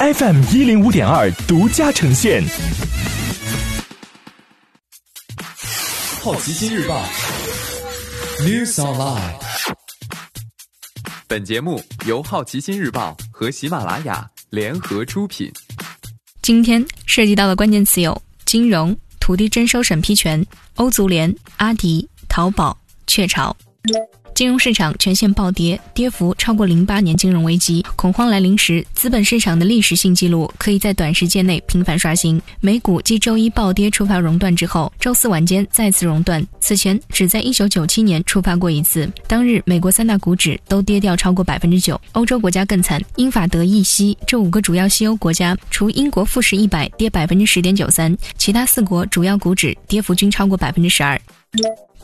FM 一零五点二独家呈现。好奇心日报，News Online。本节目由好奇心日报和喜马拉雅联合出品。今天涉及到的关键词有金融、土地征收审批权、欧足联、阿迪、淘宝、雀巢。金融市场全线暴跌，跌幅超过零八年金融危机。恐慌来临时，资本市场的历史性记录可以在短时间内频繁刷新。美股继周一暴跌触发熔断之后，周四晚间再次熔断，此前只在一九九七年触发过一次。当日，美国三大股指都跌掉超过百分之九，欧洲国家更惨，英法德意西这五个主要西欧国家，除英国富时一百跌百分之十点九三，其他四国主要股指跌幅均超过百分之十二。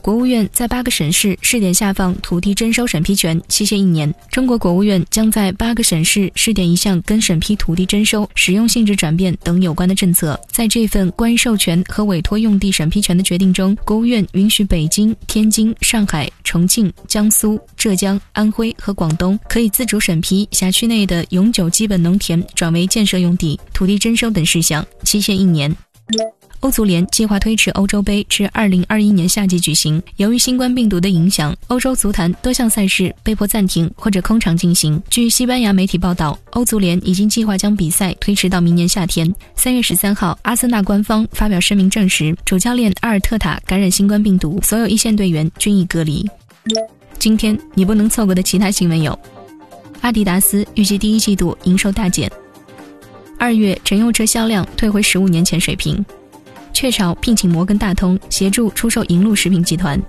国务院在八个省市试点下放土地征收审批权，期限一年。中国国务院将在八个省市试点一项跟审批土地征收、使用性质转变等有关的政策。在这份关于授权和委托用地审批权的决定中，国务院允许北京、天津、上海、重庆、江苏、浙江、安徽和广东可以自主审批辖区内的永久基本农田转为建设用地、土地征收等事项，期限一年。欧足联计划推迟欧洲杯至二零二一年夏季举行。由于新冠病毒的影响，欧洲足坛多项赛事被迫暂停或者空场进行。据西班牙媒体报道，欧足联已经计划将比赛推迟到明年夏天。三月十三号，阿森纳官方发表声明证实，主教练阿尔特塔感染新冠病毒，所有一线队员均已隔离。今天你不能错过的其他新闻有：阿迪达斯预计第一季度营收大减；二月乘用车销量退回十五年前水平。雀巢聘请摩根大通协助出售银鹭食品集团，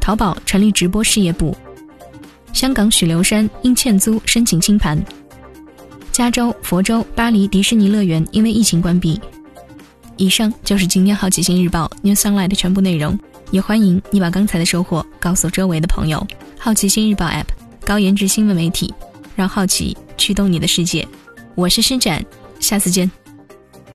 淘宝成立直播事业部，香港许留山因欠租申请清盘，加州、佛州、巴黎迪士尼乐园因为疫情关闭。以上就是今天好奇心日报 New Sunlight 的全部内容，也欢迎你把刚才的收获告诉周围的朋友。好奇心日报 App 高颜值新闻媒体，让好奇驱动你的世界。我是施展，下次见。